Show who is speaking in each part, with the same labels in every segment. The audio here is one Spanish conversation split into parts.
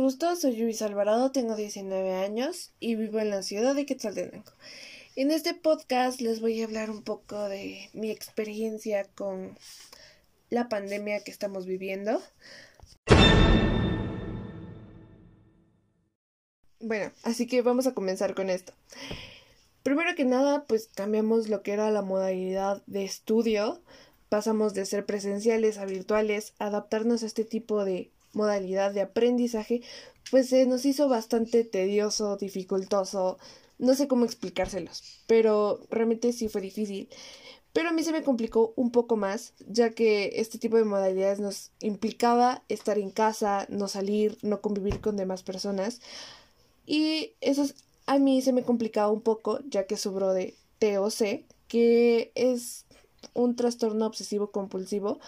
Speaker 1: gusto, soy Luis Alvarado, tengo 19 años y vivo en la ciudad de Quetzaltenango. En este podcast les voy a hablar un poco de mi experiencia con la pandemia que estamos viviendo. Bueno, así que vamos a comenzar con esto. Primero que nada, pues cambiamos lo que era la modalidad de estudio. Pasamos de ser presenciales a virtuales, adaptarnos a este tipo de modalidad de aprendizaje, pues se nos hizo bastante tedioso, dificultoso, no sé cómo explicárselos, pero realmente sí fue difícil. Pero a mí se me complicó un poco más, ya que este tipo de modalidades nos implicaba estar en casa, no salir, no convivir con demás personas. Y eso a mí se me complicaba un poco, ya que sobró de TOC, que es un trastorno obsesivo compulsivo,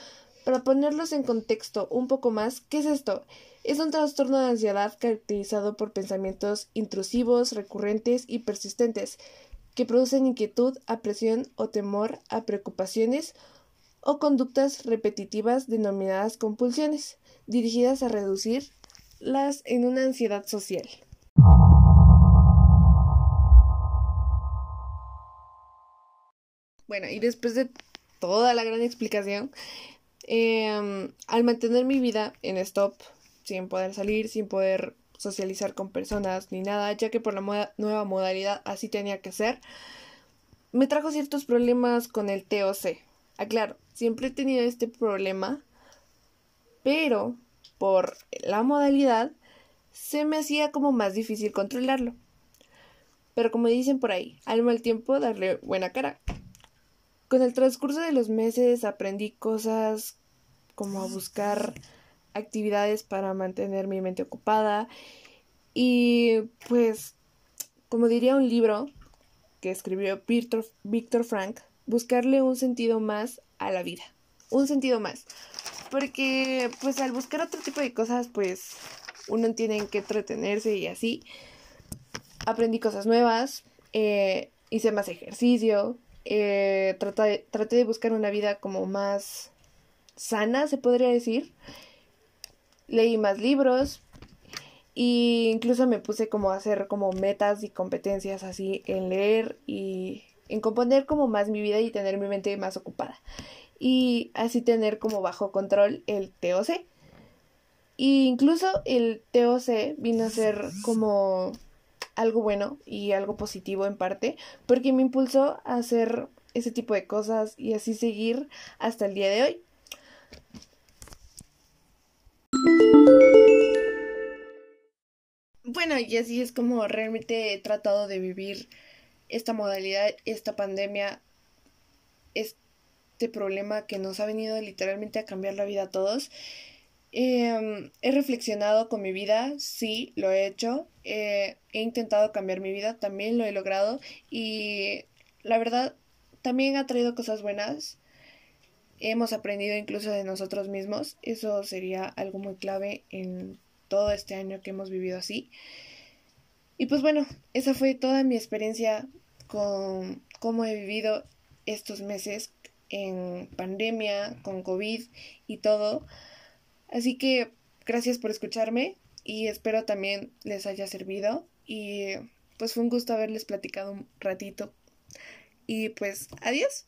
Speaker 1: para ponerlos en contexto un poco más, ¿qué es esto? Es un trastorno de ansiedad caracterizado por pensamientos intrusivos, recurrentes y persistentes, que producen inquietud, apresión o temor a preocupaciones o conductas repetitivas denominadas compulsiones, dirigidas a reducirlas en una ansiedad social. Bueno, y después de toda la gran explicación, Em, al mantener mi vida en stop, sin poder salir, sin poder socializar con personas ni nada, ya que por la nueva modalidad así tenía que ser, me trajo ciertos problemas con el TOC. Aclaro, siempre he tenido este problema, pero por la modalidad se me hacía como más difícil controlarlo. Pero como dicen por ahí, al mal tiempo darle buena cara. Con el transcurso de los meses aprendí cosas como a buscar actividades para mantener mi mente ocupada. Y pues como diría un libro que escribió Víctor, Frank, buscarle un sentido más a la vida, un sentido más, porque pues al buscar otro tipo de cosas pues uno tiene que entretenerse y así. Aprendí cosas nuevas, eh, hice más ejercicio, eh, traté, traté de buscar una vida como más sana, se podría decir. Leí más libros e incluso me puse como a hacer como metas y competencias así en leer y en componer como más mi vida y tener mi mente más ocupada. Y así tener como bajo control el TOC. E incluso el TOC vino a ser como algo bueno y algo positivo en parte, porque me impulsó a hacer ese tipo de cosas y así seguir hasta el día de hoy. Bueno, y así es como realmente he tratado de vivir esta modalidad, esta pandemia, este problema que nos ha venido literalmente a cambiar la vida a todos. Em, he reflexionado con mi vida, sí, lo he hecho. he intentado cambiar mi vida, también lo he logrado. Y la verdad, también ha traído cosas buenas. Hemos aprendido incluso de nosotros mismos. Eso sería algo muy clave en todo este año que hemos vivido así. Y pues bueno, esa fue toda mi experiencia con cómo he vivido estos meses en pandemia, con COVID y todo. Así que gracias por escucharme y espero también les haya servido y pues fue un gusto haberles platicado un ratito y pues adiós.